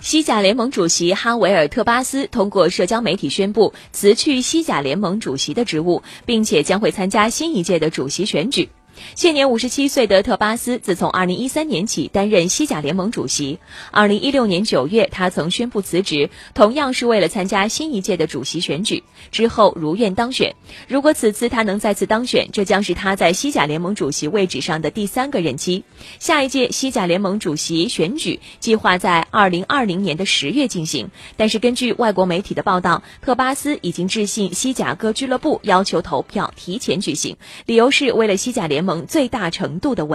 西甲联盟主席哈维尔特巴斯通过社交媒体宣布辞去西甲联盟主席的职务，并且将会参加新一届的主席选举。现年五十七岁的特巴斯，自从二零一三年起担任西甲联盟主席。二零一六年九月，他曾宣布辞职，同样是为了参加新一届的主席选举。之后如愿当选。如果此次他能再次当选，这将是他在西甲联盟主席位置上的第三个任期。下一届西甲联盟主席选举计划在二零二零年的十月进行，但是根据外国媒体的报道，特巴斯已经致信西甲各俱乐部，要求投票提前举行，理由是为了西甲联盟最大程度的稳。